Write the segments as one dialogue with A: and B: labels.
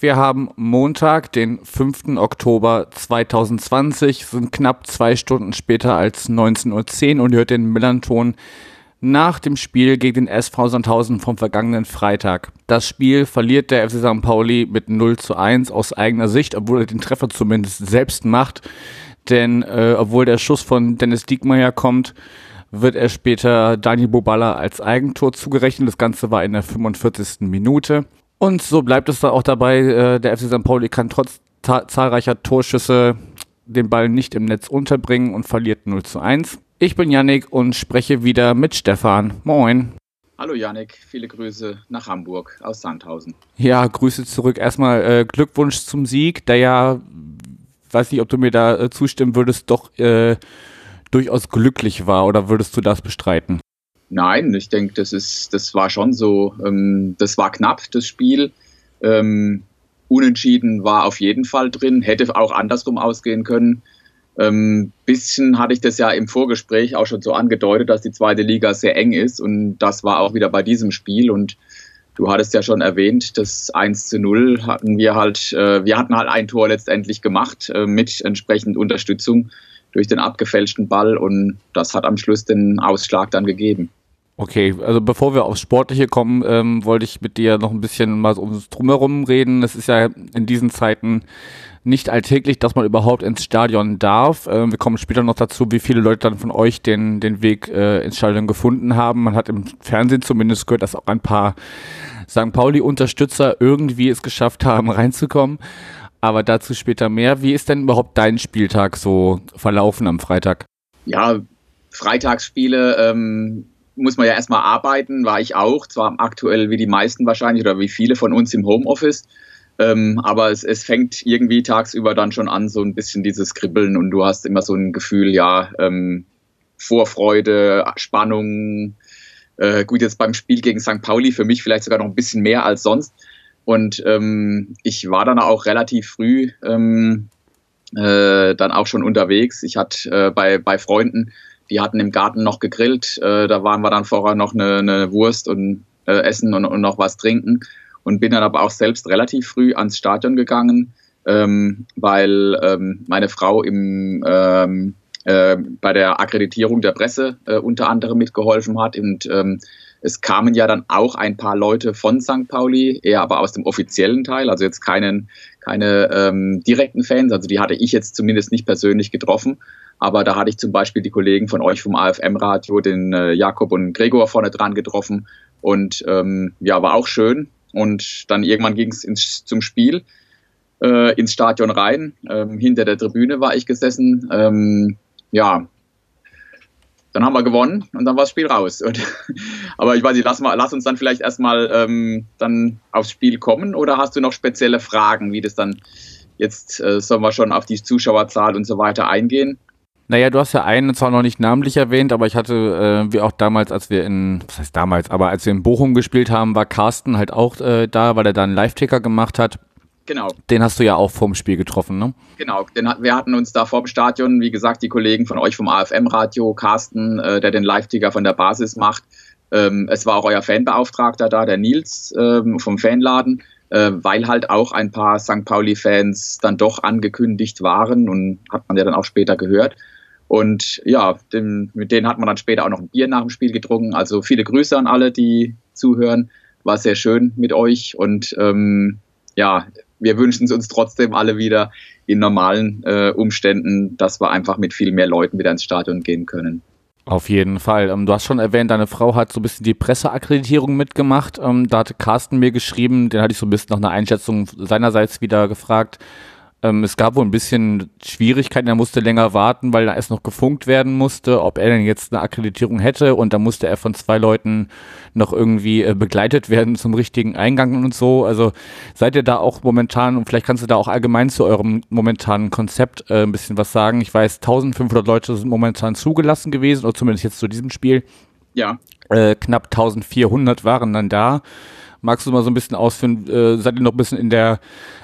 A: wir haben Montag, den 5. Oktober 2020, sind knapp zwei Stunden später als 19.10 Uhr und hört den Millanton nach dem Spiel gegen den SV Sandhausen vom vergangenen Freitag. Das Spiel verliert der FC St. Pauli mit 0 zu 1 aus eigener Sicht, obwohl er den Treffer zumindest selbst macht. Denn äh, obwohl der Schuss von Dennis Diekmeyer kommt, wird er später Daniel Boballa als Eigentor zugerechnet. Das Ganze war in der 45. Minute. Und so bleibt es dann auch dabei, äh, der FC St. Pauli kann trotz zahlreicher Torschüsse den Ball nicht im Netz unterbringen und verliert 0 zu 1. Ich bin Yannick und spreche wieder mit Stefan. Moin.
B: Hallo Yannick, viele Grüße nach Hamburg aus Sandhausen.
A: Ja, Grüße zurück. Erstmal äh, Glückwunsch zum Sieg, der ja, weiß nicht, ob du mir da äh, zustimmen würdest, doch äh, durchaus glücklich war oder würdest du das bestreiten?
B: Nein, ich denke, das ist, das war schon so. Ähm, das war knapp, das Spiel. Ähm, unentschieden war auf jeden Fall drin, hätte auch andersrum ausgehen können. Ähm, bisschen hatte ich das ja im Vorgespräch auch schon so angedeutet, dass die zweite Liga sehr eng ist und das war auch wieder bei diesem Spiel und du hattest ja schon erwähnt, das 1 zu 0 hatten wir halt, äh, wir hatten halt ein Tor letztendlich gemacht äh, mit entsprechend Unterstützung durch den abgefälschten Ball und das hat am Schluss den Ausschlag dann gegeben.
A: Okay, also bevor wir aufs Sportliche kommen, ähm, wollte ich mit dir noch ein bisschen mal ums Drumherum reden. Es ist ja in diesen Zeiten nicht alltäglich, dass man überhaupt ins Stadion darf. Äh, wir kommen später noch dazu, wie viele Leute dann von euch den, den Weg äh, ins Stadion gefunden haben. Man hat im Fernsehen zumindest gehört, dass auch ein paar St. Pauli-Unterstützer irgendwie es geschafft haben, reinzukommen. Aber dazu später mehr. Wie ist denn überhaupt dein Spieltag so verlaufen am Freitag?
B: Ja, Freitagsspiele ähm, muss man ja erstmal arbeiten, war ich auch, zwar aktuell wie die meisten wahrscheinlich oder wie viele von uns im Homeoffice. Ähm, aber es, es fängt irgendwie tagsüber dann schon an, so ein bisschen dieses Kribbeln und du hast immer so ein Gefühl, ja, ähm, Vorfreude, Spannung. Äh, gut, jetzt beim Spiel gegen St. Pauli für mich vielleicht sogar noch ein bisschen mehr als sonst. Und ähm, ich war dann auch relativ früh ähm, äh, dann auch schon unterwegs. Ich hatte äh, bei, bei Freunden die hatten im Garten noch gegrillt. Äh, da waren wir dann vorher noch eine, eine Wurst und äh, essen und, und, noch was trinken. Und bin dann aber auch selbst relativ früh ans Stadion gegangen, ähm, weil ähm, meine Frau im, ähm, äh, bei der Akkreditierung der Presse äh, unter anderem mitgeholfen hat. Und ähm, es kamen ja dann auch ein paar Leute von St. Pauli, eher aber aus dem offiziellen Teil, also jetzt keinen, keine ähm, direkten Fans. Also die hatte ich jetzt zumindest nicht persönlich getroffen. Aber da hatte ich zum Beispiel die Kollegen von euch vom AFM-Radio, den äh, Jakob und Gregor vorne dran getroffen. Und ähm, ja, war auch schön. Und dann irgendwann ging es zum Spiel, äh, ins Stadion rein. Ähm, hinter der Tribüne war ich gesessen. Ähm, ja, dann haben wir gewonnen und dann war das Spiel raus. Und, aber ich weiß nicht, lass, mal, lass uns dann vielleicht erstmal ähm, dann aufs Spiel kommen oder hast du noch spezielle Fragen, wie das dann jetzt äh, sollen wir schon auf die Zuschauerzahl und so weiter eingehen?
A: Naja, du hast ja einen zwar noch nicht namentlich erwähnt, aber ich hatte, äh, wie auch damals, als wir in, was heißt damals, aber als wir in Bochum gespielt haben, war Carsten halt auch äh, da, weil er da einen Live-Ticker gemacht hat.
B: Genau.
A: Den hast du ja auch vorm Spiel getroffen, ne?
B: Genau, den, wir hatten uns da vor dem Stadion, wie gesagt, die Kollegen von euch vom AFM-Radio, Carsten, äh, der den Live-Ticker von der Basis macht. Ähm, es war auch euer Fanbeauftragter da, der Nils ähm, vom Fanladen, äh, weil halt auch ein paar St. Pauli-Fans dann doch angekündigt waren und hat man ja dann auch später gehört. Und ja, den, mit denen hat man dann später auch noch ein Bier nach dem Spiel getrunken. Also viele Grüße an alle, die zuhören. War sehr schön mit euch und ähm, ja, wir wünschen es uns trotzdem alle wieder in normalen äh, Umständen, dass wir einfach mit viel mehr Leuten wieder ins Stadion gehen können.
A: Auf jeden Fall. Ähm, du hast schon erwähnt, deine Frau hat so ein bisschen die Presseakkreditierung mitgemacht. Ähm, da hatte Carsten mir geschrieben, den hatte ich so ein bisschen nach einer Einschätzung seinerseits wieder gefragt. Ähm, es gab wohl ein bisschen Schwierigkeiten, er musste länger warten, weil da erst noch gefunkt werden musste, ob er denn jetzt eine Akkreditierung hätte und da musste er von zwei Leuten noch irgendwie äh, begleitet werden zum richtigen Eingang und so. Also seid ihr da auch momentan, und vielleicht kannst du da auch allgemein zu eurem momentanen Konzept äh, ein bisschen was sagen. Ich weiß, 1500 Leute sind momentan zugelassen gewesen, oder zumindest jetzt zu diesem Spiel.
B: Ja.
A: Äh, knapp 1400 waren dann da. Magst du mal so ein bisschen ausführen, äh, seid ihr noch ein bisschen in der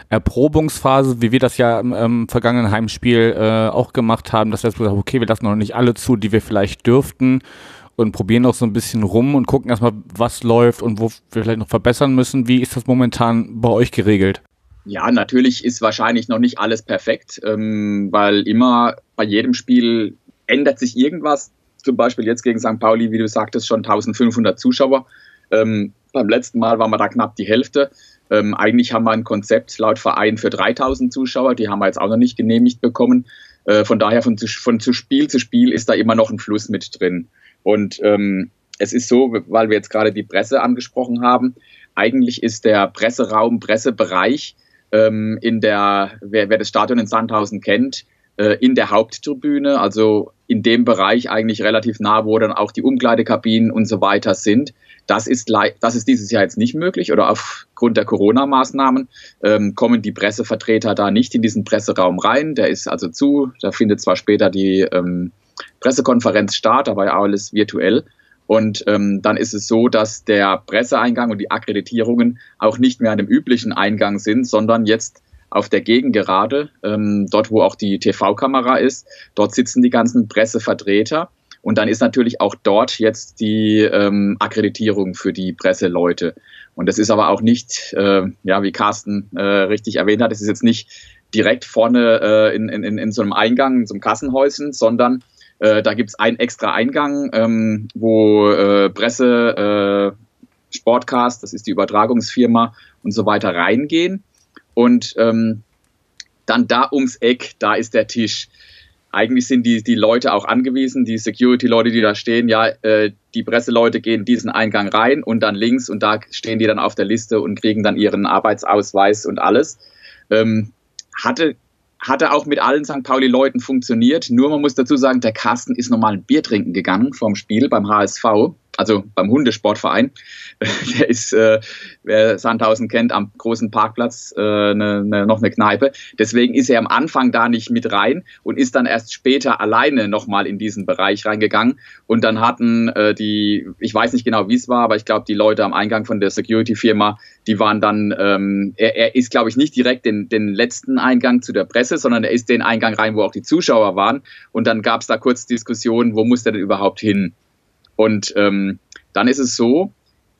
A: Erprobungsphase, wie wir das ja im, im vergangenen Heimspiel äh, auch gemacht haben, dass wir gesagt haben, okay, wir lassen noch nicht alle zu, die wir vielleicht dürften und probieren noch so ein bisschen rum und gucken erstmal, was läuft und wo wir vielleicht noch verbessern müssen. Wie ist das momentan bei euch geregelt?
B: Ja, natürlich ist wahrscheinlich noch nicht alles perfekt, ähm, weil immer bei jedem Spiel ändert sich irgendwas. Zum Beispiel jetzt gegen St. Pauli, wie du sagtest, schon 1500 Zuschauer. Ähm, beim letzten Mal waren wir da knapp die Hälfte. Ähm, eigentlich haben wir ein Konzept laut Verein für 3000 Zuschauer, die haben wir jetzt auch noch nicht genehmigt bekommen. Äh, von daher von, von zu Spiel zu Spiel ist da immer noch ein Fluss mit drin. Und ähm, es ist so, weil wir jetzt gerade die Presse angesprochen haben, eigentlich ist der Presseraum, Pressebereich ähm, in der, wer, wer das Stadion in Sandhausen kennt, äh, in der Haupttribüne, also in dem Bereich eigentlich relativ nah, wo dann auch die Umkleidekabinen und so weiter sind. Das ist, das ist dieses Jahr jetzt nicht möglich oder aufgrund der Corona-Maßnahmen ähm, kommen die Pressevertreter da nicht in diesen Presseraum rein. Der ist also zu. Da findet zwar später die ähm, Pressekonferenz statt, aber alles virtuell. Und ähm, dann ist es so, dass der Presseeingang und die Akkreditierungen auch nicht mehr an dem üblichen Eingang sind, sondern jetzt auf der Gegengerade, ähm, dort wo auch die TV-Kamera ist. Dort sitzen die ganzen Pressevertreter. Und dann ist natürlich auch dort jetzt die ähm, Akkreditierung für die Presseleute. Und das ist aber auch nicht, äh, ja, wie Carsten äh, richtig erwähnt hat, es ist jetzt nicht direkt vorne äh, in, in, in so einem Eingang, in so einem Kassenhäuschen, sondern äh, da gibt es einen extra Eingang, ähm, wo äh, Presse, äh, Sportcast, das ist die Übertragungsfirma und so weiter reingehen. Und ähm, dann da ums Eck, da ist der Tisch. Eigentlich sind die, die Leute auch angewiesen, die Security-Leute, die da stehen, ja, äh, die Presseleute gehen diesen Eingang rein und dann links und da stehen die dann auf der Liste und kriegen dann ihren Arbeitsausweis und alles. Ähm, hatte hatte auch mit allen St. Pauli-Leuten funktioniert. Nur man muss dazu sagen, der Carsten ist normal ein Bier trinken gegangen vorm Spiel beim HSV also beim Hundesportverein. Der ist, äh, wer Sandhausen kennt, am großen Parkplatz äh, ne, ne, noch eine Kneipe. Deswegen ist er am Anfang da nicht mit rein und ist dann erst später alleine nochmal in diesen Bereich reingegangen. Und dann hatten äh, die, ich weiß nicht genau, wie es war, aber ich glaube, die Leute am Eingang von der Security-Firma, die waren dann, ähm, er, er ist, glaube ich, nicht direkt den, den letzten Eingang zu der Presse, sondern er ist den Eingang rein, wo auch die Zuschauer waren. Und dann gab es da kurz Diskussionen, wo muss der denn überhaupt hin? Und ähm, dann ist es so,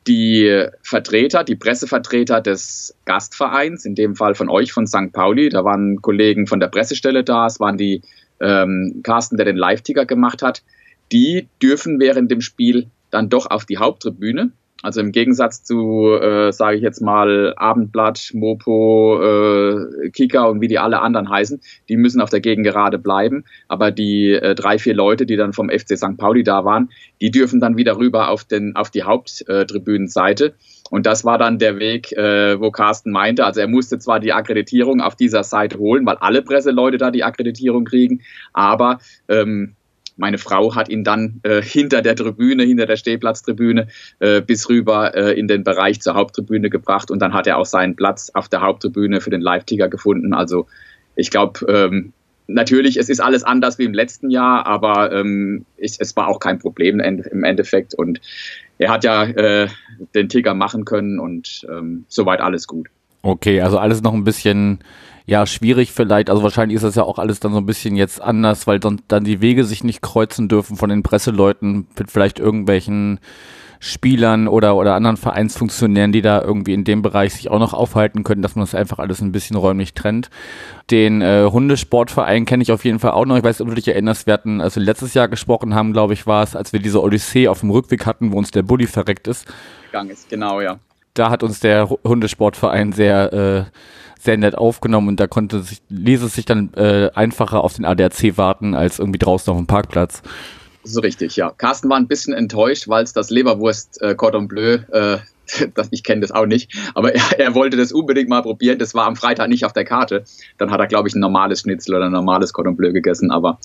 B: die Vertreter, die Pressevertreter des Gastvereins, in dem Fall von euch, von St. Pauli, da waren Kollegen von der Pressestelle da, es waren die ähm, Carsten, der den Live-Ticker gemacht hat, die dürfen während dem Spiel dann doch auf die Haupttribüne also im Gegensatz zu, äh, sage ich jetzt mal, Abendblatt, Mopo, äh, Kika und wie die alle anderen heißen, die müssen auf der Gegengerade bleiben. Aber die äh, drei, vier Leute, die dann vom FC St. Pauli da waren, die dürfen dann wieder rüber auf, den, auf die Haupttribünenseite. Und das war dann der Weg, äh, wo Carsten meinte, also er musste zwar die Akkreditierung auf dieser Seite holen, weil alle Presseleute da die Akkreditierung kriegen, aber ähm, meine Frau hat ihn dann äh, hinter der Tribüne, hinter der Stehplatztribüne äh, bis rüber äh, in den Bereich zur Haupttribüne gebracht und dann hat er auch seinen Platz auf der Haupttribüne für den Live-Ticker gefunden. Also ich glaube, ähm, natürlich, es ist alles anders wie im letzten Jahr, aber ähm, ich, es war auch kein Problem im Endeffekt und er hat ja äh, den Ticker machen können und ähm, soweit alles gut.
A: Okay, also alles noch ein bisschen ja, schwierig vielleicht. Also wahrscheinlich ist das ja auch alles dann so ein bisschen jetzt anders, weil dann, dann die Wege sich nicht kreuzen dürfen von den Presseleuten mit vielleicht irgendwelchen Spielern oder, oder anderen Vereinsfunktionären, die da irgendwie in dem Bereich sich auch noch aufhalten können, dass man das einfach alles ein bisschen räumlich trennt. Den äh, Hundesportverein kenne ich auf jeden Fall auch noch. Ich weiß, ob du dich erinnerst, wir hatten, als wir letztes Jahr gesprochen haben, glaube ich, war es, als wir diese Odyssee auf dem Rückweg hatten, wo uns der Bulli verreckt ist.
B: Gegangen ist, genau, ja.
A: Da hat uns der Hundesportverein sehr äh, sehr nett aufgenommen und da konnte sich, ließ es sich dann äh, einfacher auf den ADAC warten als irgendwie draußen auf dem Parkplatz.
B: So richtig, ja. Carsten war ein bisschen enttäuscht, weil es das Leberwurst äh, Bleu, äh, das, ich kenne das auch nicht, aber er, er, wollte das unbedingt mal probieren. Das war am Freitag nicht auf der Karte. Dann hat er, glaube ich, ein normales Schnitzel oder ein normales Cordon Bleu gegessen. Aber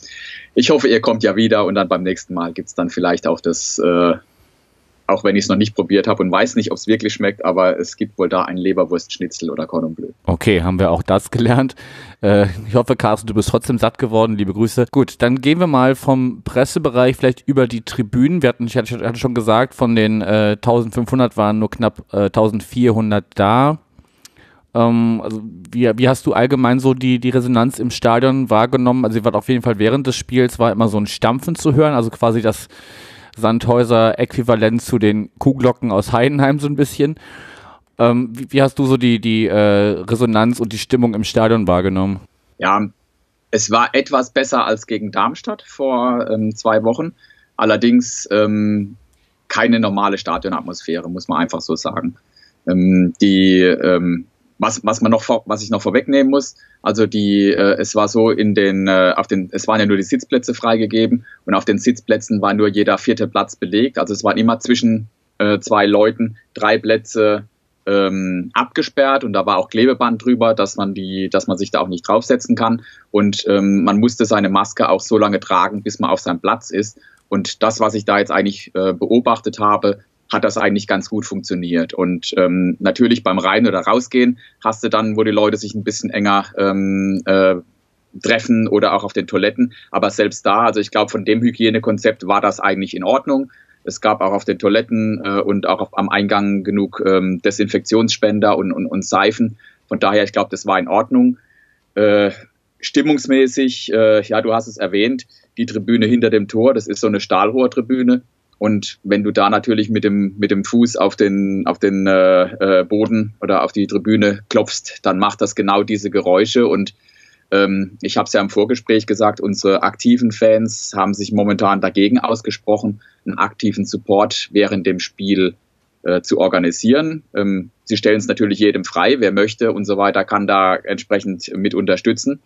B: ich hoffe, ihr kommt ja wieder und dann beim nächsten Mal gibt es dann vielleicht auch das äh, auch wenn ich es noch nicht probiert habe und weiß nicht, ob es wirklich schmeckt, aber es gibt wohl da ein Leberwurstschnitzel oder Cordon Bleu.
A: Okay, haben wir auch das gelernt. Äh, ich hoffe, Carsten, du bist trotzdem satt geworden. Liebe Grüße. Gut, dann gehen wir mal vom Pressebereich vielleicht über die Tribünen. Wir hatten, ich hatte schon gesagt, von den äh, 1500 waren nur knapp äh, 1400 da. Ähm, also wie, wie hast du allgemein so die, die Resonanz im Stadion wahrgenommen? Also sie war auf jeden Fall während des Spiels war immer so ein Stampfen zu hören, also quasi das Sandhäuser-Äquivalent zu den Kuhglocken aus Heidenheim so ein bisschen. Ähm, wie, wie, hast du so die, die äh, Resonanz und die Stimmung im Stadion wahrgenommen?
B: Ja, es war etwas besser als gegen Darmstadt vor ähm, zwei Wochen. Allerdings ähm, keine normale Stadionatmosphäre, muss man einfach so sagen. Ähm, die ähm, was, was man noch, was ich noch vorwegnehmen muss, also die, äh, es war so in den, äh, auf den, es waren ja nur die Sitzplätze freigegeben und auf den Sitzplätzen war nur jeder vierte Platz belegt. Also es waren immer zwischen äh, zwei Leuten drei Plätze ähm, abgesperrt und da war auch Klebeband drüber, dass man die, dass man sich da auch nicht draufsetzen kann. Und ähm, man musste seine Maske auch so lange tragen, bis man auf seinem Platz ist. Und das, was ich da jetzt eigentlich äh, beobachtet habe, hat das eigentlich ganz gut funktioniert. Und ähm, natürlich beim Rein- oder Rausgehen hast du dann, wo die Leute sich ein bisschen enger ähm, äh, treffen oder auch auf den Toiletten. Aber selbst da, also ich glaube, von dem Hygienekonzept war das eigentlich in Ordnung. Es gab auch auf den Toiletten äh, und auch auf, am Eingang genug ähm, Desinfektionsspender und, und, und Seifen. Von daher, ich glaube, das war in Ordnung. Äh, stimmungsmäßig, äh, ja, du hast es erwähnt, die Tribüne hinter dem Tor, das ist so eine Stahlrohrtribüne. Und wenn du da natürlich mit dem, mit dem Fuß auf den, auf den äh, äh, Boden oder auf die Tribüne klopfst, dann macht das genau diese Geräusche. Und ähm, ich habe es ja im Vorgespräch gesagt, unsere aktiven Fans haben sich momentan dagegen ausgesprochen, einen aktiven Support während dem Spiel äh, zu organisieren. Ähm, sie stellen es natürlich jedem frei, wer möchte und so weiter, kann da entsprechend mit unterstützen.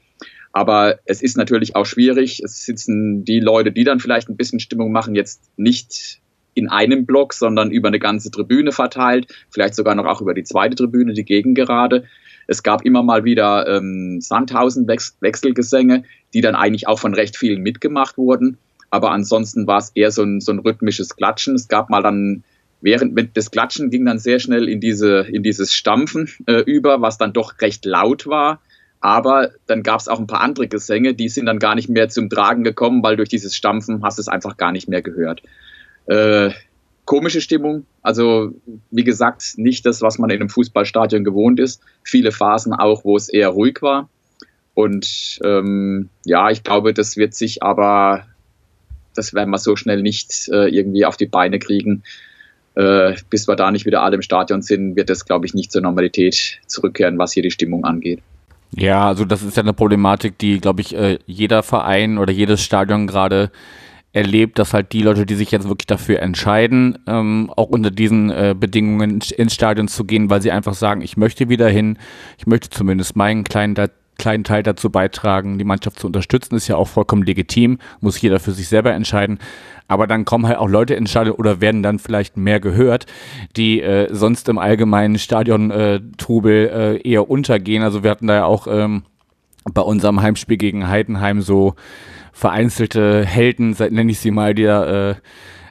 B: Aber es ist natürlich auch schwierig. Es sitzen die Leute, die dann vielleicht ein bisschen Stimmung machen, jetzt nicht in einem Block, sondern über eine ganze Tribüne verteilt, vielleicht sogar noch auch über die zweite Tribüne, die Gegengerade. Es gab immer mal wieder ähm, Sandhausen-Wechselgesänge, die dann eigentlich auch von recht vielen mitgemacht wurden. Aber ansonsten war es eher so ein, so ein rhythmisches Klatschen. Es gab mal dann während des Klatschen ging dann sehr schnell in diese in dieses Stampfen äh, über, was dann doch recht laut war. Aber dann gab es auch ein paar andere Gesänge, die sind dann gar nicht mehr zum Tragen gekommen, weil durch dieses Stampfen hast du es einfach gar nicht mehr gehört. Äh, komische Stimmung, also wie gesagt, nicht das, was man in einem Fußballstadion gewohnt ist. Viele Phasen auch, wo es eher ruhig war. Und ähm, ja, ich glaube, das wird sich aber, das werden wir so schnell nicht äh, irgendwie auf die Beine kriegen. Äh, bis wir da nicht wieder alle im Stadion sind, wird das, glaube ich, nicht zur Normalität zurückkehren, was hier die Stimmung angeht.
A: Ja, also das ist ja eine Problematik, die, glaube ich, äh, jeder Verein oder jedes Stadion gerade erlebt, dass halt die Leute, die sich jetzt wirklich dafür entscheiden, ähm, auch unter diesen äh, Bedingungen ins Stadion zu gehen, weil sie einfach sagen, ich möchte wieder hin, ich möchte zumindest meinen kleinen, kleinen Teil dazu beitragen, die Mannschaft zu unterstützen, ist ja auch vollkommen legitim, muss jeder für sich selber entscheiden. Aber dann kommen halt auch Leute ins Stadion oder werden dann vielleicht mehr gehört, die äh, sonst im allgemeinen Stadion-Trubel äh, eher untergehen. Also wir hatten da ja auch ähm, bei unserem Heimspiel gegen Heidenheim so vereinzelte Helden, nenne ich sie mal, die da äh,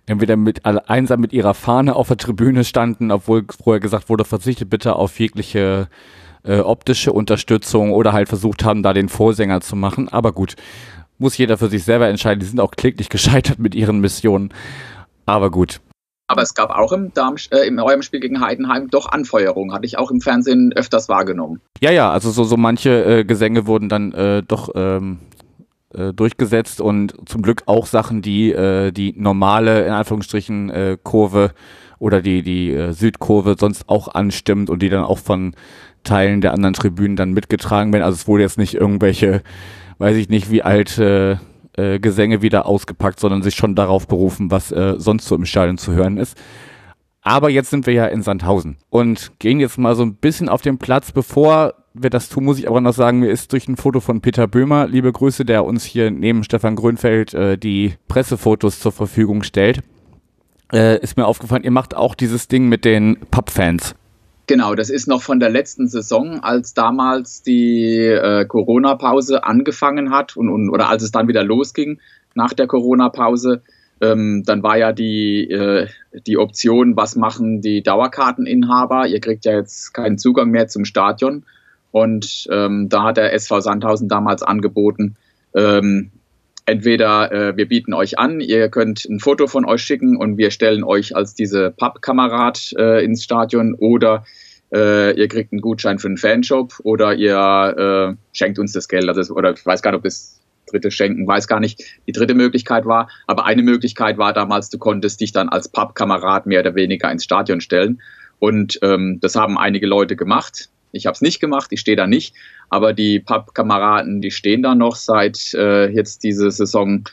A: entweder mit einsam mit ihrer Fahne auf der Tribüne standen, obwohl vorher gesagt wurde, verzichtet bitte auf jegliche äh, optische Unterstützung oder halt versucht haben, da den Vorsänger zu machen. Aber gut, muss jeder für sich selber entscheiden. Die sind auch kläglich gescheitert mit ihren Missionen. Aber gut.
B: Aber es gab auch im, Darm, äh, im eurem Spiel gegen Heidenheim doch Anfeuerung. Hatte ich auch im Fernsehen öfters wahrgenommen.
A: Ja, ja, also so, so manche äh, Gesänge wurden dann äh, doch ähm, äh, durchgesetzt und zum Glück auch Sachen, die äh, die normale, in Anführungsstrichen, äh, Kurve oder die, die Südkurve sonst auch anstimmt und die dann auch von Teilen der anderen Tribünen dann mitgetragen werden. Also es wurde jetzt nicht irgendwelche weiß ich nicht, wie alte äh, Gesänge wieder ausgepackt, sondern sich schon darauf berufen, was äh, sonst so im Stadion zu hören ist. Aber jetzt sind wir ja in Sandhausen und gehen jetzt mal so ein bisschen auf den Platz. Bevor wir das tun, muss ich aber noch sagen, mir ist durch ein Foto von Peter Böhmer, liebe Grüße, der uns hier neben Stefan Grünfeld äh, die Pressefotos zur Verfügung stellt, äh, ist mir aufgefallen, ihr macht auch dieses Ding mit den Pub-Fans.
B: Genau, das ist noch von der letzten Saison, als damals die äh, Corona-Pause angefangen hat und, und, oder als es dann wieder losging nach der Corona-Pause. ähm, dann war ja die, äh, die Option, was machen die Dauerkarteninhaber? Ihr kriegt ja jetzt keinen Zugang mehr zum Stadion. Und ähm, da hat der SV Sandhausen damals angeboten, ähm, entweder äh, wir bieten euch an, ihr könnt ein Foto von euch schicken und wir stellen euch als diese Pappkamerad äh, ins Stadion oder äh, ihr kriegt einen Gutschein für einen Fanshop oder ihr äh, schenkt uns das Geld. Also, oder ich weiß gar nicht, ob das dritte Schenken, weiß gar nicht, die dritte Möglichkeit war. Aber eine Möglichkeit war damals, du konntest dich dann als Pappkamerad mehr oder weniger ins Stadion stellen. Und ähm, das haben einige Leute gemacht. Ich habe es nicht gemacht, ich stehe da nicht. Aber die Pappkameraden, die stehen da noch seit äh, jetzt diese Saison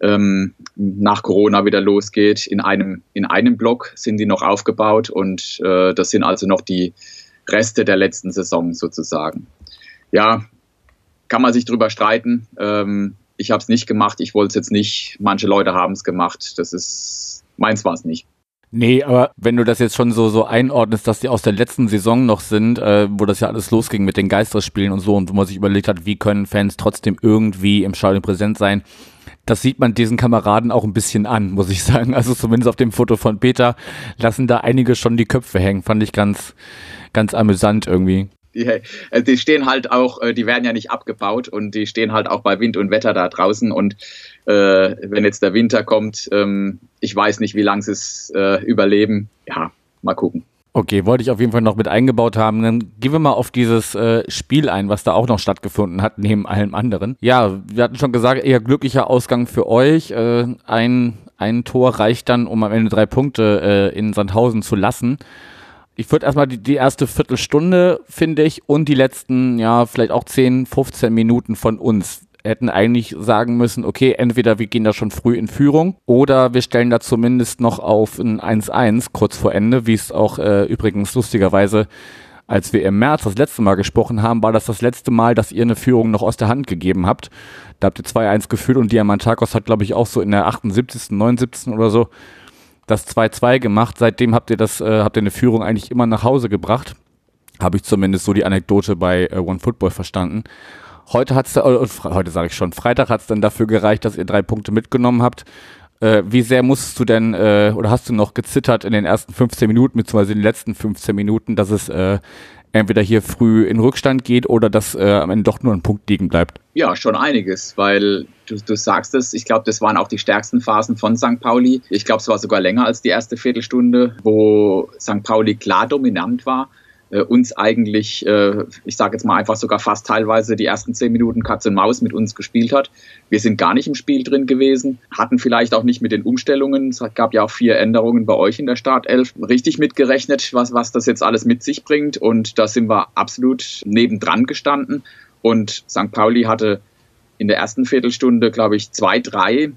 B: ähm, nach Corona wieder losgeht. In einem, in einem Block sind die noch aufgebaut und äh, das sind also noch die Reste der letzten Saison sozusagen. Ja, kann man sich drüber streiten. Ähm, ich habe es nicht gemacht, ich wollte es jetzt nicht. Manche Leute haben es gemacht. Das ist meins war es nicht.
A: Nee, aber wenn du das jetzt schon so, so einordnest, dass die aus der letzten Saison noch sind, äh, wo das ja alles losging mit den Geisterspielen und so und wo man sich überlegt hat, wie können Fans trotzdem irgendwie im Stadion präsent sein, das sieht man diesen Kameraden auch ein bisschen an, muss ich sagen. Also zumindest auf dem Foto von Peter lassen da einige schon die Köpfe hängen. Fand ich ganz, ganz amüsant irgendwie
B: die, äh, die stehen halt auch, äh, die werden ja nicht abgebaut und die stehen halt auch bei Wind und Wetter da draußen und äh, wenn jetzt der Winter kommt, ähm, ich weiß nicht, wie lange sie es äh, überleben. Ja, mal gucken.
A: Okay, wollte ich auf jeden Fall noch mit eingebaut haben. Dann gehen wir mal auf dieses äh, Spiel ein, was da auch noch stattgefunden hat, neben allem anderen. Ja, wir hatten schon gesagt, eher glücklicher Ausgang für euch. Äh, ein, ein Tor reicht dann, um am Ende drei Punkte in Sandhausen zu lassen ich würde erstmal die, die erste Viertelstunde, finde ich, und die letzten, ja, vielleicht auch 10, 15 Minuten von uns hätten eigentlich sagen müssen, okay, entweder wir gehen da schon früh in Führung oder wir stellen da zumindest noch auf ein 1-1 kurz vor Ende, wie es auch äh, übrigens lustigerweise, als wir im März das letzte Mal gesprochen haben, war das das letzte Mal, dass ihr eine Führung noch aus der Hand gegeben habt. Da habt ihr 2-1 geführt und Diamantakos hat, glaube ich, auch so in der 78., 79. oder so das 2-2 gemacht. Seitdem habt ihr das, äh, habt ihr eine Führung eigentlich immer nach Hause gebracht. Habe ich zumindest so die Anekdote bei äh, One Football verstanden. Heute hat's, äh, heute sage ich schon, Freitag hat es dann dafür gereicht, dass ihr drei Punkte mitgenommen habt. Äh, wie sehr musstest du denn äh, oder hast du noch gezittert in den ersten 15 Minuten, beziehungsweise in den letzten 15 Minuten, dass es äh, entweder hier früh in Rückstand geht oder dass äh, am Ende doch nur ein Punkt liegen bleibt?
B: Ja, schon einiges, weil du, du sagst es, ich glaube, das waren auch die stärksten Phasen von St. Pauli. Ich glaube, es war sogar länger als die erste Viertelstunde, wo St. Pauli klar dominant war uns eigentlich, äh, ich sage jetzt mal einfach sogar fast teilweise die ersten zehn Minuten Katz und Maus mit uns gespielt hat. Wir sind gar nicht im Spiel drin gewesen, hatten vielleicht auch nicht mit den Umstellungen, es gab ja auch vier Änderungen bei euch in der Startelf, richtig mitgerechnet, was, was das jetzt alles mit sich bringt und da sind wir absolut nebendran gestanden und St. Pauli hatte in der ersten Viertelstunde, glaube ich, zwei, drei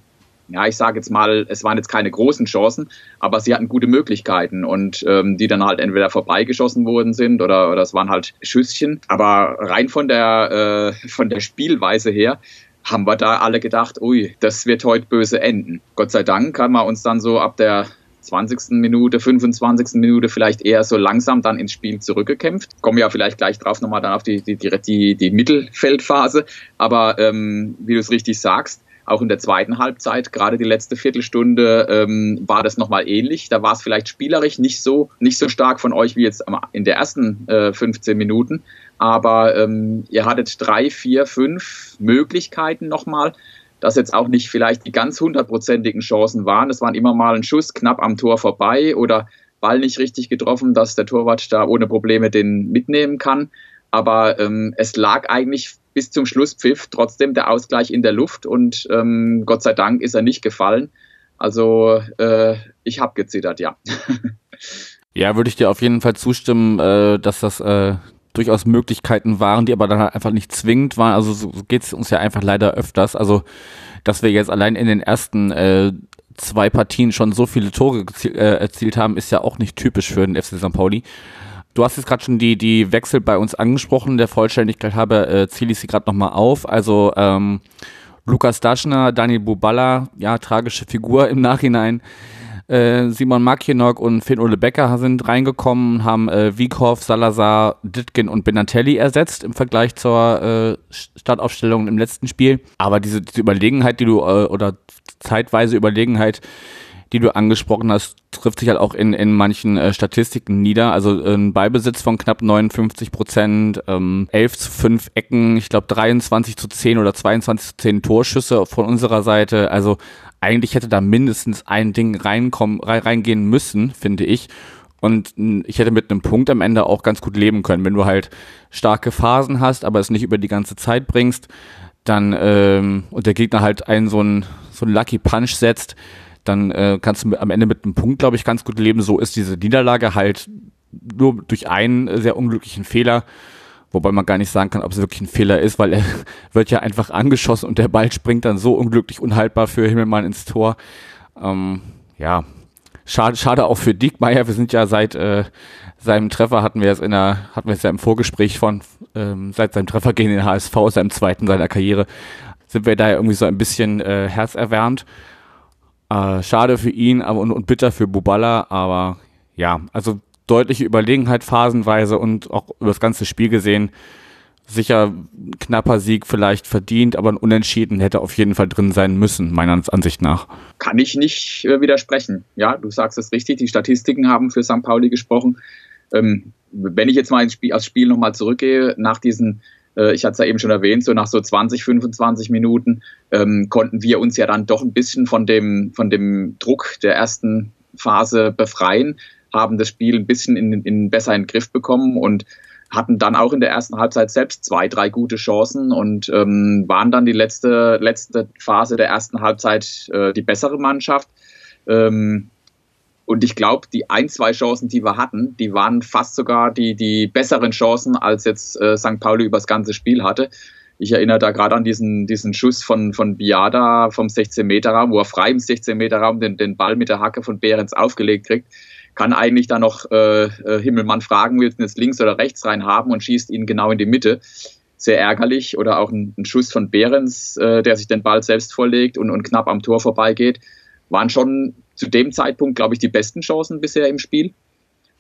B: ja, ich sage jetzt mal, es waren jetzt keine großen Chancen, aber sie hatten gute Möglichkeiten und ähm, die dann halt entweder vorbeigeschossen worden sind oder, oder es waren halt Schüsschen. Aber rein von der, äh, von der Spielweise her haben wir da alle gedacht, ui, das wird heute böse enden. Gott sei Dank haben wir uns dann so ab der 20. Minute, 25. Minute vielleicht eher so langsam dann ins Spiel zurückgekämpft. Kommen ja vielleicht gleich drauf nochmal dann auf die, die, die, die Mittelfeldphase. Aber ähm, wie du es richtig sagst, auch in der zweiten Halbzeit, gerade die letzte Viertelstunde, ähm, war das nochmal ähnlich. Da war es vielleicht spielerisch nicht so, nicht so stark von euch wie jetzt in der ersten äh, 15 Minuten. Aber ähm, ihr hattet drei, vier, fünf Möglichkeiten nochmal, dass jetzt auch nicht vielleicht die ganz hundertprozentigen Chancen waren. Es waren immer mal ein Schuss knapp am Tor vorbei oder Ball nicht richtig getroffen, dass der Torwart da ohne Probleme den mitnehmen kann. Aber ähm, es lag eigentlich bis zum Schlusspfiff trotzdem der Ausgleich in der Luft und ähm, Gott sei Dank ist er nicht gefallen. Also äh, ich habe gezittert, ja.
A: ja, würde ich dir auf jeden Fall zustimmen, äh, dass das äh, durchaus Möglichkeiten waren, die aber dann halt einfach nicht zwingend waren. Also so geht es uns ja einfach leider öfters. Also dass wir jetzt allein in den ersten äh, zwei Partien schon so viele Tore äh, erzielt haben, ist ja auch nicht typisch für den FC St. Pauli. Du hast jetzt gerade schon die, die Wechsel bei uns angesprochen. Der Vollständigkeit halber äh, zähle ich sie gerade nochmal auf. Also ähm, Lukas Daschner, Daniel Buballa, ja, tragische Figur im Nachhinein. Äh, Simon Makienok und Finn Ole Becker sind reingekommen, haben äh, Wiekhoff, Salazar, Ditkin und Benatelli ersetzt im Vergleich zur äh, Startaufstellung im letzten Spiel. Aber diese, diese Überlegenheit, die du, äh, oder zeitweise Überlegenheit, die du angesprochen hast, trifft sich halt auch in, in manchen äh, Statistiken nieder. Also äh, ein Beibesitz von knapp 59 Prozent, ähm, 11 zu 5 Ecken, ich glaube 23 zu 10 oder 22 zu 10 Torschüsse von unserer Seite. Also eigentlich hätte da mindestens ein Ding reinkommen, reingehen müssen, finde ich. Und ich hätte mit einem Punkt am Ende auch ganz gut leben können. Wenn du halt starke Phasen hast, aber es nicht über die ganze Zeit bringst, dann ähm, und der Gegner halt einen so einen so einen Lucky Punch setzt, dann äh, kannst du am Ende mit einem Punkt, glaube ich, ganz gut leben. So ist diese Niederlage halt nur durch einen sehr unglücklichen Fehler, wobei man gar nicht sagen kann, ob es wirklich ein Fehler ist, weil er wird ja einfach angeschossen und der Ball springt dann so unglücklich unhaltbar für Himmelmann ins Tor. Ähm, ja, schade, schade auch für Diekmeyer. Wir sind ja seit äh, seinem Treffer hatten wir es in der, hatten wir es ja im Vorgespräch von, ähm, seit seinem Treffer gegen den HSV, seinem zweiten seiner Karriere, sind wir da ja irgendwie so ein bisschen äh, herzerwärmt. Äh, schade für ihn aber, und, und bitter für Bubala, aber ja, also deutliche Überlegenheit phasenweise und auch über das ganze Spiel gesehen. Sicher knapper Sieg vielleicht verdient, aber ein Unentschieden hätte auf jeden Fall drin sein müssen, meiner Ansicht nach.
B: Kann ich nicht äh, widersprechen. Ja, du sagst es richtig, die Statistiken haben für St. Pauli gesprochen. Ähm, wenn ich jetzt mal ins Spiel, aufs Spiel nochmal zurückgehe, nach diesen äh, ich hatte es ja eben schon erwähnt, so nach so 20, 25 Minuten ähm, konnten wir uns ja dann doch ein bisschen von dem, von dem Druck der ersten Phase befreien, haben das Spiel ein bisschen in, in besser in den Griff bekommen und hatten dann auch in der ersten Halbzeit selbst zwei, drei gute Chancen und ähm, waren dann die letzte, letzte Phase der ersten Halbzeit äh, die bessere Mannschaft. Ähm, und ich glaube, die ein, zwei Chancen, die wir hatten, die waren fast sogar die, die besseren Chancen, als jetzt äh, St. Pauli übers ganze Spiel hatte. Ich erinnere da gerade an diesen, diesen Schuss von, von Biada vom 16-Meter-Raum, wo er frei im 16-Meter-Raum den, den Ball mit der Hacke von Behrens aufgelegt kriegt. Kann eigentlich da noch äh, äh Himmelmann fragen, willst du jetzt links oder rechts rein haben und schießt ihn genau in die Mitte. Sehr ärgerlich. Oder auch ein, ein Schuss von Behrens, äh, der sich den Ball selbst vorlegt und, und knapp am Tor vorbeigeht. Waren schon zu dem Zeitpunkt, glaube ich, die besten Chancen bisher im Spiel.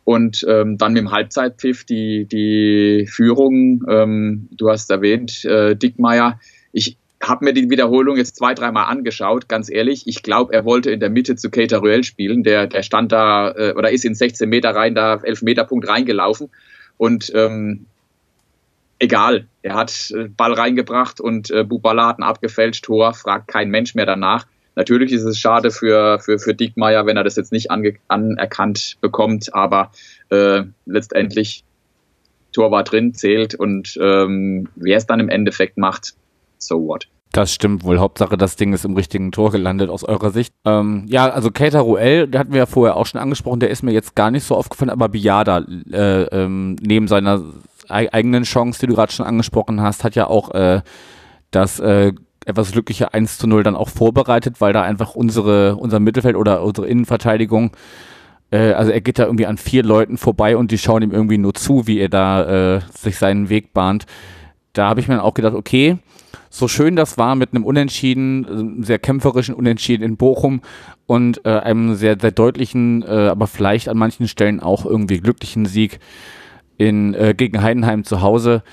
B: Und ähm, dann mit dem Halbzeitpfiff die, die Führung, ähm, du hast erwähnt, äh, Dickmeier. Ich habe mir die Wiederholung jetzt zwei, dreimal angeschaut, ganz ehrlich. Ich glaube, er wollte in der Mitte zu Keita Ruel spielen. Der, der stand da äh, oder ist in 16 Meter rein, da 11 Meter Punkt reingelaufen. Und ähm, egal, er hat äh, Ball reingebracht und äh, Bubala hat ein abgefälscht Tor, fragt kein Mensch mehr danach. Natürlich ist es schade für, für, für Diekmeyer, wenn er das jetzt nicht ange, anerkannt bekommt, aber äh, letztendlich Tor war drin, zählt und ähm, wer es dann im Endeffekt macht, so what.
A: Das stimmt wohl. Hauptsache, das Ding ist im richtigen Tor gelandet aus eurer Sicht. Ähm, ja, also Keita Ruel, der hatten wir ja vorher auch schon angesprochen, der ist mir jetzt gar nicht so aufgefallen, aber Biada, äh, ähm, neben seiner eigenen Chance, die du gerade schon angesprochen hast, hat ja auch äh, das äh, etwas glückliche 1 zu 0 dann auch vorbereitet, weil da einfach unsere, unser Mittelfeld oder unsere Innenverteidigung, äh, also er geht da irgendwie an vier Leuten vorbei und die schauen ihm irgendwie nur zu, wie er da äh, sich seinen Weg bahnt. Da habe ich mir dann auch gedacht, okay, so schön das war mit einem Unentschieden, einem sehr kämpferischen Unentschieden in Bochum und äh, einem sehr, sehr deutlichen, äh, aber vielleicht an manchen Stellen auch irgendwie glücklichen Sieg in, äh, gegen Heidenheim zu Hause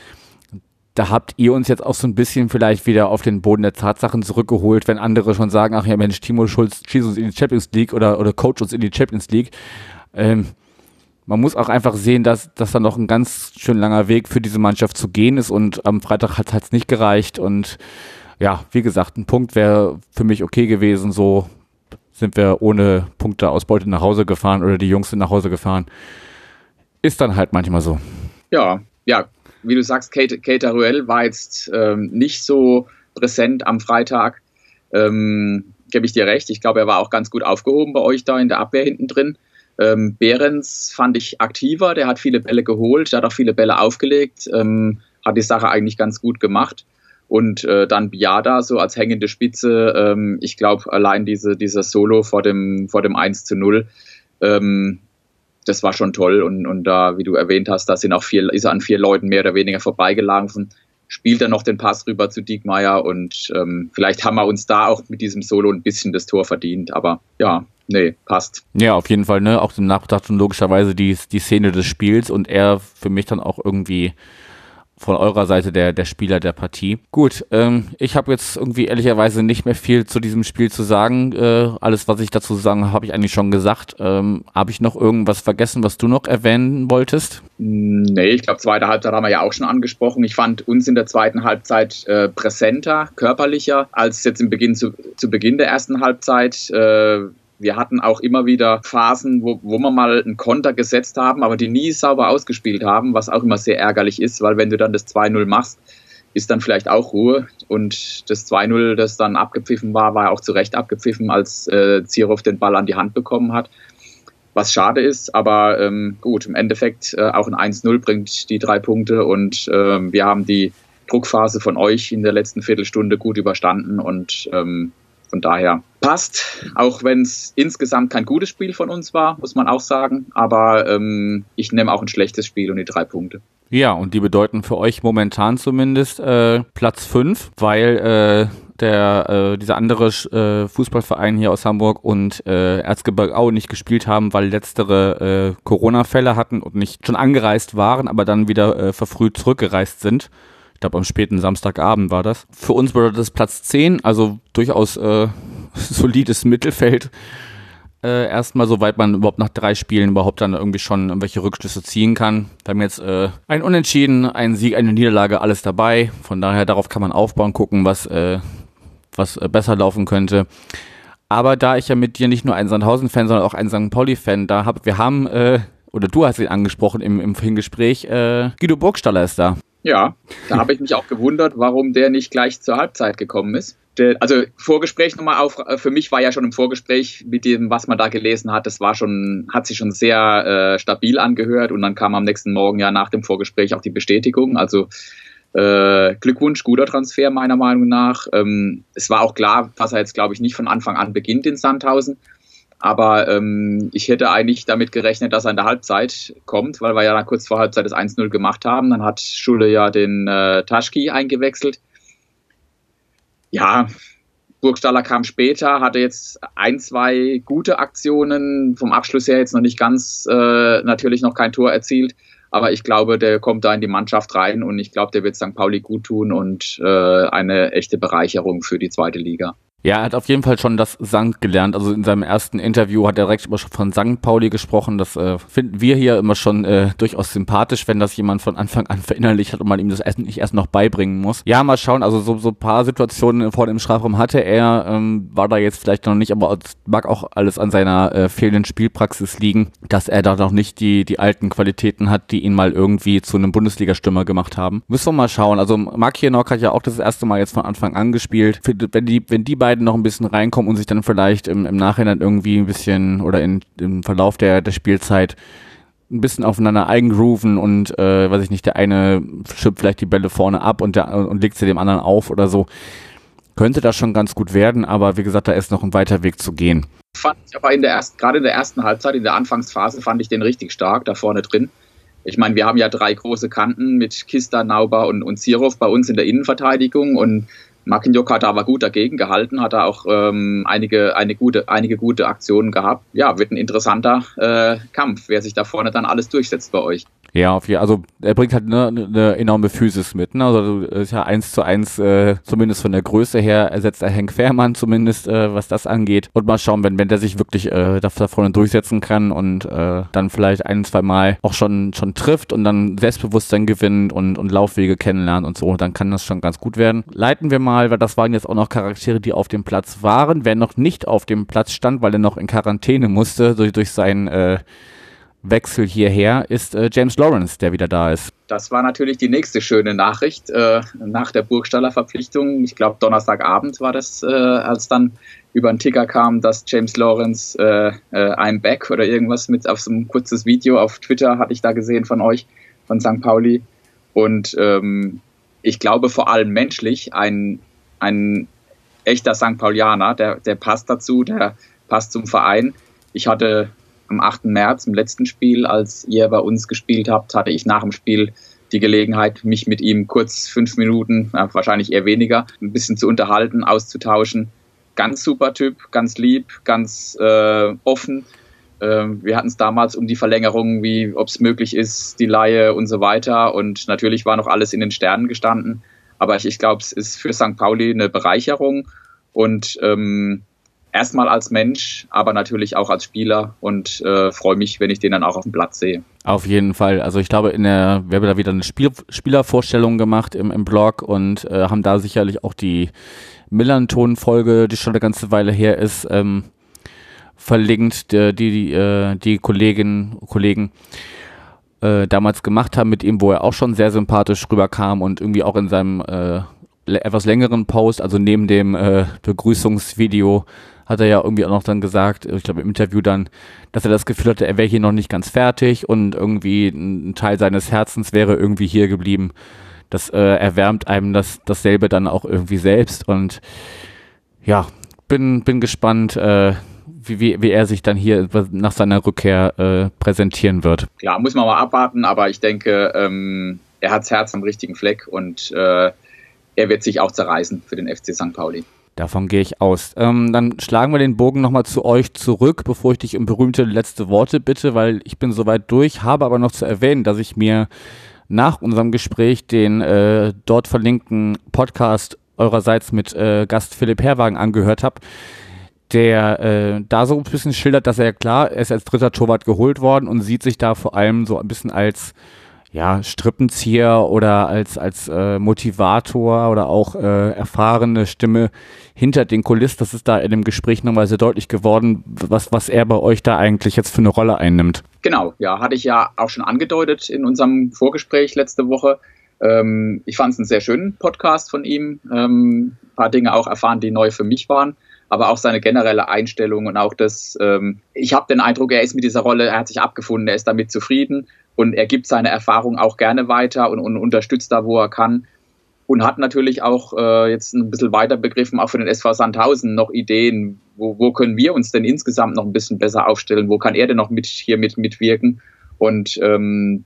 A: da habt ihr uns jetzt auch so ein bisschen vielleicht wieder auf den Boden der Tatsachen zurückgeholt, wenn andere schon sagen, ach ja Mensch, Timo Schulz schießt uns in die Champions League oder, oder coach uns in die Champions League. Ähm, man muss auch einfach sehen, dass, dass da noch ein ganz schön langer Weg für diese Mannschaft zu gehen ist und am Freitag hat es nicht gereicht und ja, wie gesagt, ein Punkt wäre für mich okay gewesen, so sind wir ohne Punkte aus Beute nach Hause gefahren oder die Jungs sind nach Hause gefahren. Ist dann halt manchmal so.
B: Ja, ja, wie du sagst, Kate, Kate Ruel war jetzt ähm, nicht so präsent am Freitag. Ähm, Gebe ich dir recht. Ich glaube, er war auch ganz gut aufgehoben bei euch da in der Abwehr hinten drin. Ähm, Behrens fand ich aktiver, der hat viele Bälle geholt, der hat auch viele Bälle aufgelegt, ähm, hat die Sache eigentlich ganz gut gemacht. Und äh, dann Biada so als hängende Spitze. Ähm, ich glaube, allein diese, dieser Solo vor dem, vor dem 1 zu 0 ähm, das war schon toll. Und, und da, wie du erwähnt hast, da sind auch vier, ist er an vier Leuten mehr oder weniger vorbeigelaufen. Spielt er noch den Pass rüber zu Diekmeyer und ähm, vielleicht haben wir uns da auch mit diesem Solo ein bisschen das Tor verdient. Aber ja, nee, passt.
A: Ja, auf jeden Fall, ne? Auch im Nachbedacht schon logischerweise die, die Szene des Spiels und er für mich dann auch irgendwie von eurer Seite der, der Spieler der Partie. Gut, ähm, ich habe jetzt irgendwie ehrlicherweise nicht mehr viel zu diesem Spiel zu sagen. Äh, alles, was ich dazu sagen habe ich eigentlich schon gesagt. Ähm, habe ich noch irgendwas vergessen, was du noch erwähnen wolltest?
B: Nee, ich glaube, zweite Halbzeit haben wir ja auch schon angesprochen. Ich fand uns in der zweiten Halbzeit äh, präsenter, körperlicher als jetzt im Beginn zu, zu Beginn der ersten Halbzeit. Äh, wir hatten auch immer wieder Phasen, wo, wo wir mal einen Konter gesetzt haben, aber die nie sauber ausgespielt haben, was auch immer sehr ärgerlich ist, weil wenn du dann das 2-0 machst, ist dann vielleicht auch Ruhe. Und das 2-0, das dann abgepfiffen war, war auch zu Recht abgepfiffen, als äh, Zierhoff den Ball an die Hand bekommen hat. Was schade ist, aber ähm, gut, im Endeffekt äh, auch ein 1-0 bringt die drei Punkte und ähm, wir haben die Druckphase von euch in der letzten Viertelstunde gut überstanden und ähm, von daher passt, auch wenn es insgesamt kein gutes Spiel von uns war, muss man auch sagen. Aber ähm, ich nehme auch ein schlechtes Spiel und die drei Punkte.
A: Ja, und die bedeuten für euch momentan zumindest äh, Platz 5, weil äh, der äh, dieser andere äh, Fußballverein hier aus Hamburg und äh, Erzgebirge nicht gespielt haben, weil letztere äh, Corona-Fälle hatten und nicht schon angereist waren, aber dann wieder äh, verfrüht zurückgereist sind. Glaube, am späten Samstagabend war das. Für uns bedeutet das Platz 10, also durchaus äh, solides Mittelfeld. Äh, erstmal, soweit man überhaupt nach drei Spielen überhaupt dann irgendwie schon irgendwelche Rückschlüsse ziehen kann. Wir haben jetzt äh, ein Unentschieden, ein Sieg, eine Niederlage, alles dabei. Von daher, darauf kann man aufbauen, gucken, was, äh, was äh, besser laufen könnte. Aber da ich ja mit dir nicht nur ein Sandhausen-Fan, sondern auch ein St. Pauli-Fan da habe, wir haben, äh, oder du hast ihn angesprochen im, im Hingespräch, äh, Guido Burgstaller ist da.
B: Ja, da habe ich mich auch gewundert, warum der nicht gleich zur Halbzeit gekommen ist. Der, also Vorgespräch nochmal auf, für mich war ja schon im Vorgespräch mit dem, was man da gelesen hat, das war schon, hat sich schon sehr äh, stabil angehört und dann kam am nächsten Morgen ja nach dem Vorgespräch auch die Bestätigung. Also äh, Glückwunsch, guter Transfer meiner Meinung nach. Ähm, es war auch klar, dass er jetzt, glaube ich, nicht von Anfang an beginnt in Sandhausen. Aber ähm, ich hätte eigentlich damit gerechnet, dass er in der Halbzeit kommt, weil wir ja dann kurz vor Halbzeit das 1-0 gemacht haben. Dann hat Schulle ja den äh, Taschki eingewechselt. Ja, Burgstaller kam später, hatte jetzt ein, zwei gute Aktionen, vom Abschluss her jetzt noch nicht ganz, äh, natürlich noch kein Tor erzielt. Aber ich glaube, der kommt da in die Mannschaft rein und ich glaube, der wird St. Pauli gut tun und äh, eine echte Bereicherung für die zweite Liga.
A: Ja, er hat auf jeden Fall schon das Sankt gelernt. Also in seinem ersten Interview hat er direkt immer schon von St. Pauli gesprochen. Das äh, finden wir hier immer schon äh, durchaus sympathisch, wenn das jemand von Anfang an verinnerlicht hat und man ihm das erst nicht erst noch beibringen muss. Ja, mal schauen. Also so, so paar Situationen vor dem Strafraum hatte er, ähm, war da jetzt vielleicht noch nicht, aber es mag auch alles an seiner äh, fehlenden Spielpraxis liegen, dass er da noch nicht die, die alten Qualitäten hat, die ihn mal irgendwie zu einem Bundesliga-Stürmer gemacht haben. Müssen wir mal schauen. Also Mark Hienok hat ja auch das erste Mal jetzt von Anfang an gespielt. Wenn die, wenn die beiden beiden noch ein bisschen reinkommen und sich dann vielleicht im, im Nachhinein irgendwie ein bisschen oder in, im Verlauf der, der Spielzeit ein bisschen aufeinander eingrooven und äh, weiß ich nicht, der eine schippt vielleicht die Bälle vorne ab und, der, und legt sie dem anderen auf oder so. Könnte das schon ganz gut werden, aber wie gesagt, da ist noch ein weiter Weg zu gehen.
B: Fand ich aber in der ersten, gerade in der ersten Halbzeit, in der Anfangsphase, fand ich den richtig stark da vorne drin. Ich meine, wir haben ja drei große Kanten mit Kista, Nauber und, und Zirov bei uns in der Innenverteidigung und Makinjok hat aber gut dagegen gehalten, hat da auch ähm, einige, eine gute, einige gute Aktionen gehabt. Ja, wird ein interessanter äh, Kampf, wer sich da vorne dann alles durchsetzt bei euch.
A: Ja, auf jeden Also er bringt halt eine, eine enorme Physis mit. Ne? Also ist ja eins zu eins, äh, zumindest von der Größe her, ersetzt er Henk Fährmann zumindest, äh, was das angeht. Und mal schauen, wenn, wenn der sich wirklich äh, da vorne durchsetzen kann und äh, dann vielleicht ein, zwei Mal auch schon, schon trifft und dann Selbstbewusstsein gewinnt und, und Laufwege kennenlernt und so, dann kann das schon ganz gut werden. Leiten wir mal, weil das waren jetzt auch noch Charaktere, die auf dem Platz waren. Wer noch nicht auf dem Platz stand, weil er noch in Quarantäne musste, durch, durch sein äh, Wechsel hierher ist äh, James Lawrence, der wieder da ist.
B: Das war natürlich die nächste schöne Nachricht äh, nach der Burgstaller Verpflichtung. Ich glaube, Donnerstagabend war das, äh, als dann über den Ticker kam, dass James Lawrence äh, äh, I'm back oder irgendwas mit auf so ein kurzes Video auf Twitter hatte ich da gesehen von euch, von St. Pauli. Und ähm, ich glaube vor allem menschlich ein, ein echter St. Paulianer, der, der passt dazu, der passt zum Verein. Ich hatte am 8. März im letzten Spiel, als ihr bei uns gespielt habt, hatte ich nach dem Spiel die Gelegenheit, mich mit ihm kurz fünf Minuten, wahrscheinlich eher weniger, ein bisschen zu unterhalten, auszutauschen. Ganz super Typ, ganz lieb, ganz äh, offen Ähm, wir hatten es damals um die Verlängerung, wie ob es möglich ist, die Laie und so weiter. Und natürlich war noch alles in den Sternen gestanden. Aber ich, ich glaube, es ist für St. Pauli eine Bereicherung und ähm, erstmal als Mensch, aber natürlich auch als Spieler und äh, freue mich, wenn ich den dann auch auf dem Platz sehe.
A: Auf jeden Fall. Also ich glaube, in der, wir haben da wieder eine Spiel, Spielervorstellung gemacht im, im Blog und äh, haben da sicherlich auch die Millanton-Folge, die schon eine ganze Weile her ist, ähm, verlinkt, die die, äh, die Kolleginnen Kollegen äh, damals gemacht haben mit ihm, wo er auch schon sehr sympathisch rüberkam und irgendwie auch in seinem äh, etwas längeren Post, also neben dem äh, Begrüßungsvideo, hat er ja irgendwie auch noch dann gesagt, ich glaube im Interview dann, dass er das Gefühl hatte, er wäre hier noch nicht ganz fertig und irgendwie ein Teil seines Herzens wäre irgendwie hier geblieben. Das äh, erwärmt einem das dasselbe dann auch irgendwie selbst und ja, bin bin gespannt. Äh, wie, wie, wie er sich dann hier nach seiner Rückkehr äh, präsentieren wird.
B: Klar, muss man mal abwarten, aber ich denke, ähm, er hat das Herz am richtigen Fleck und äh, er wird sich auch zerreißen für den FC St. Pauli.
A: Davon gehe ich aus. Ähm, dann schlagen wir den Bogen nochmal zu euch zurück, bevor ich dich um berühmte letzte Worte bitte, weil ich bin soweit durch, habe aber noch zu erwähnen, dass ich mir nach unserem Gespräch den äh, dort verlinkten Podcast eurerseits mit äh, Gast Philipp Herwagen angehört habe, der äh, da so ein bisschen schildert, dass er klar, er ist als dritter Torwart geholt worden und sieht sich da vor allem so ein bisschen als ja, Strippenzieher oder als, als äh, Motivator oder auch äh, erfahrene Stimme hinter den Kulissen. Das ist da in dem Gespräch nochmal sehr deutlich geworden, was, was er bei euch da eigentlich jetzt für eine Rolle einnimmt.
B: Genau, ja, hatte ich ja auch schon angedeutet in unserem Vorgespräch letzte Woche. Ähm, ich fand es einen sehr schönen Podcast von ihm. Ähm, ein paar Dinge auch erfahren, die neu für mich waren aber auch seine generelle Einstellung und auch das, ähm, ich habe den Eindruck, er ist mit dieser Rolle, er hat sich abgefunden, er ist damit zufrieden und er gibt seine Erfahrung auch gerne weiter und, und unterstützt da, wo er kann. Und hat natürlich auch äh, jetzt ein bisschen weiter begriffen, auch für den SV Sandhausen noch Ideen, wo, wo können wir uns denn insgesamt noch ein bisschen besser aufstellen, wo kann er denn noch mit hier mit mitwirken. Und ähm,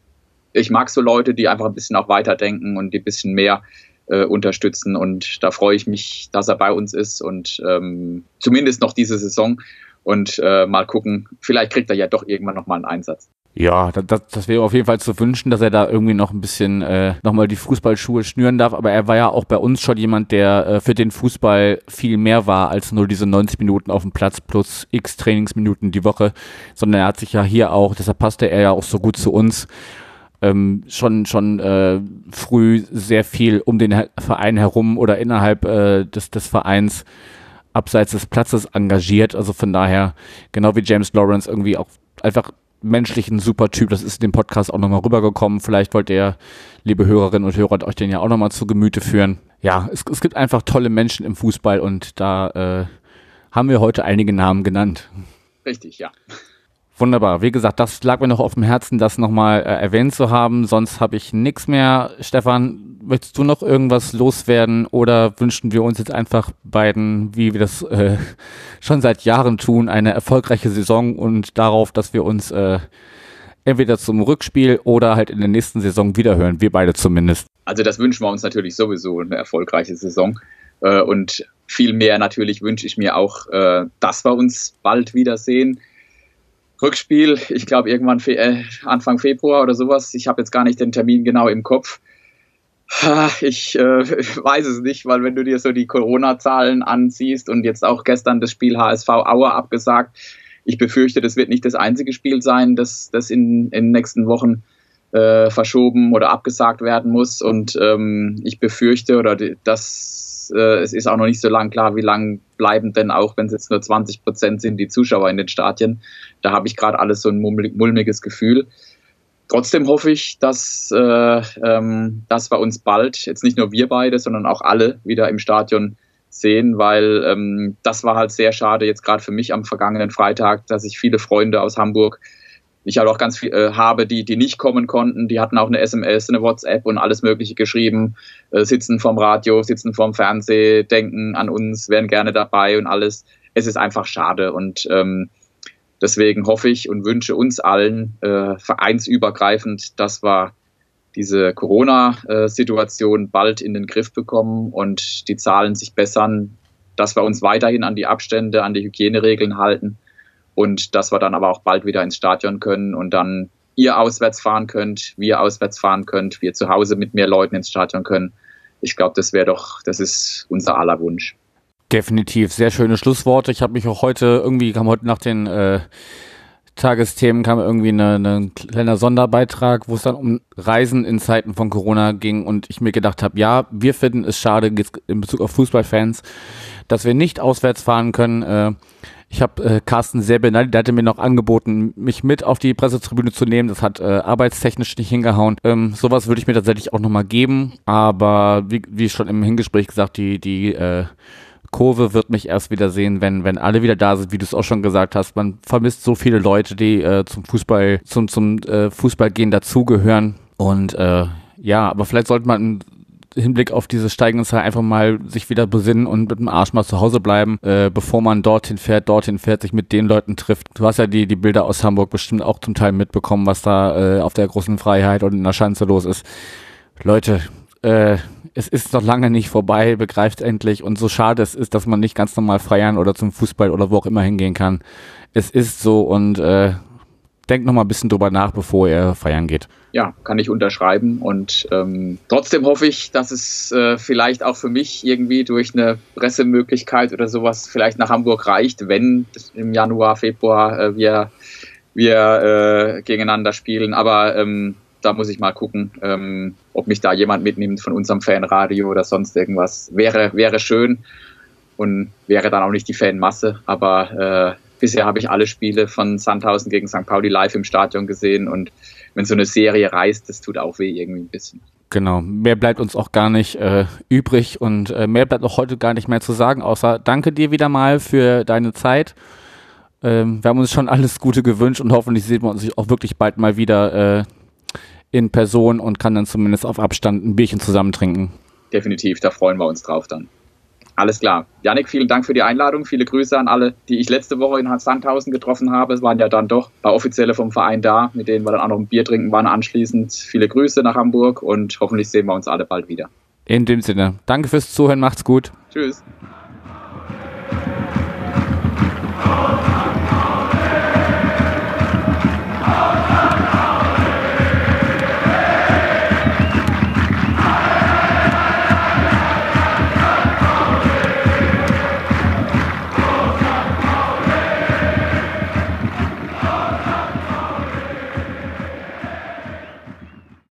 B: ich mag so Leute, die einfach ein bisschen auch weiterdenken und die ein bisschen mehr äh, unterstützen. Und da freue ich mich, dass er bei uns ist und ähm, zumindest noch diese Saison. Und äh, mal gucken, vielleicht kriegt er ja doch irgendwann nochmal einen Einsatz.
A: Ja, das, das wäre auf jeden Fall zu wünschen, dass er da irgendwie noch ein bisschen äh, nochmal die Fußballschuhe schnüren darf. Aber er war ja auch bei uns schon jemand, der äh, für den Fußball viel mehr war als nur diese 90 Minuten auf dem Platz plus x Trainingsminuten die Woche, sondern er hat sich ja hier auch, deshalb passte er ja auch so gut zu uns, ähm, schon schon äh, früh sehr viel um den Verein herum oder innerhalb äh, des, des Vereins abseits des Platzes engagiert. Also von daher, genau wie James Lawrence, irgendwie auch einfach menschlich ein super Typ. Das ist in dem Podcast auch nochmal rübergekommen. Vielleicht wollt ihr, liebe Hörerinnen und Hörer, euch den ja auch nochmal zu Gemüte führen. Ja, es, es gibt einfach tolle Menschen im Fußball und da äh, haben wir heute einige Namen genannt.
B: Richtig, ja.
A: Wunderbar. Wie gesagt, das lag mir noch auf dem Herzen, das nochmal äh, erwähnt zu haben. Sonst habe ich nichts mehr. Stefan, möchtest du noch irgendwas loswerden oder wünschen wir uns jetzt einfach beiden, wie wir das äh, schon seit Jahren tun, eine erfolgreiche Saison und darauf, dass wir uns äh, entweder zum Rückspiel oder halt in der nächsten Saison wiederhören. Wir beide zumindest.
B: Also das wünschen wir uns natürlich sowieso, eine erfolgreiche Saison. Äh, und viel mehr natürlich wünsche ich mir auch, äh, dass wir uns bald wiedersehen Rückspiel, ich glaube irgendwann fe äh, Anfang Februar oder sowas. Ich habe jetzt gar nicht den Termin genau im Kopf. Ich äh, weiß es nicht, weil wenn du dir so die Corona-Zahlen ansiehst und jetzt auch gestern das Spiel HSV Auer abgesagt, ich befürchte, das wird nicht das einzige Spiel sein, das, das in, in den nächsten Wochen äh, verschoben oder abgesagt werden muss. Und ähm, ich befürchte, oder äh, es ist auch noch nicht so lang klar, wie lang bleiben denn auch, wenn es jetzt nur 20 Prozent sind, die Zuschauer in den Stadien. Da habe ich gerade alles so ein mulmiges Gefühl. Trotzdem hoffe ich, dass, äh, ähm, dass wir uns bald, jetzt nicht nur wir beide, sondern auch alle wieder im Stadion sehen, weil ähm, das war halt sehr schade, jetzt gerade für mich am vergangenen Freitag, dass ich viele Freunde aus Hamburg ich halt auch ganz viel äh, habe, die, die nicht kommen konnten, die hatten auch eine SMS, eine WhatsApp und alles Mögliche geschrieben, äh, sitzen vorm Radio, sitzen vorm Fernseh, denken an uns, wären gerne dabei und alles. Es ist einfach schade und ähm, deswegen hoffe ich und wünsche uns allen äh, vereinsübergreifend, dass wir diese Corona-Situation bald in den Griff bekommen und die Zahlen sich bessern, dass wir uns weiterhin an die Abstände, an die Hygieneregeln halten und dass wir dann aber auch bald wieder ins Stadion können und dann ihr auswärts fahren könnt, wir auswärts fahren könnt, wir zu Hause mit mehr Leuten ins Stadion können. Ich glaube, das wäre doch, das ist unser aller Wunsch.
A: Definitiv, sehr schöne Schlussworte. Ich habe mich auch heute irgendwie kam heute nach den äh, Tagesthemen kam irgendwie ein eine kleiner Sonderbeitrag, wo es dann um Reisen in Zeiten von Corona ging und ich mir gedacht habe, ja, wir finden es schade in Bezug auf Fußballfans, dass wir nicht auswärts fahren können. Äh, ich habe äh, Carsten sehr benannt, der hatte mir noch angeboten, mich mit auf die Pressetribüne zu nehmen. Das hat äh, arbeitstechnisch nicht hingehauen. Ähm, sowas würde ich mir tatsächlich auch nochmal geben. Aber wie, wie schon im Hingespräch gesagt, die, die äh, Kurve wird mich erst wieder sehen, wenn, wenn alle wieder da sind, wie du es auch schon gesagt hast. Man vermisst so viele Leute, die äh, zum Fußball, zum, zum äh, Fußballgehen dazugehören. Und äh, ja, aber vielleicht sollte man Hinblick auf diese steigende Zahl einfach mal sich wieder besinnen und mit dem Arsch mal zu Hause bleiben, äh, bevor man dorthin fährt, dorthin fährt, sich mit den Leuten trifft. Du hast ja die, die Bilder aus Hamburg bestimmt auch zum Teil mitbekommen, was da äh, auf der großen Freiheit und in der Schanze los ist. Leute, äh, es ist noch lange nicht vorbei, begreift endlich. Und so schade es ist, dass man nicht ganz normal feiern oder zum Fußball oder wo auch immer hingehen kann. Es ist so und äh, denkt noch mal ein bisschen drüber nach, bevor ihr feiern geht.
B: Ja, kann ich unterschreiben. Und ähm, trotzdem hoffe ich, dass es äh, vielleicht auch für mich irgendwie durch eine Pressemöglichkeit oder sowas vielleicht nach Hamburg reicht, wenn im Januar, Februar äh, wir, wir äh, gegeneinander spielen. Aber ähm, da muss ich mal gucken, ähm, ob mich da jemand mitnimmt von unserem Fanradio oder sonst irgendwas. Wäre, wäre schön und wäre dann auch nicht die Fanmasse, aber äh, bisher habe ich alle Spiele von Sandhausen gegen St. Pauli live im Stadion gesehen und wenn so eine Serie reißt, das tut auch weh irgendwie ein bisschen.
A: Genau, mehr bleibt uns auch gar nicht äh, übrig und äh, mehr bleibt auch heute gar nicht mehr zu sagen, außer danke dir wieder mal für deine Zeit. Ähm, wir haben uns schon alles Gute gewünscht und hoffentlich sehen wir uns auch wirklich bald mal wieder äh, in Person und kann dann zumindest auf Abstand ein Bierchen zusammen trinken.
B: Definitiv, da freuen wir uns drauf dann. Alles klar. Janik, vielen Dank für die Einladung. Viele Grüße an alle, die ich letzte Woche in Sandhausen getroffen habe. Es waren ja dann doch ein paar Offizielle vom Verein da, mit denen wir dann auch noch ein Bier trinken waren anschließend. Viele Grüße nach Hamburg und hoffentlich sehen wir uns alle bald wieder.
A: In dem Sinne. Danke fürs Zuhören. Macht's gut.
B: Tschüss.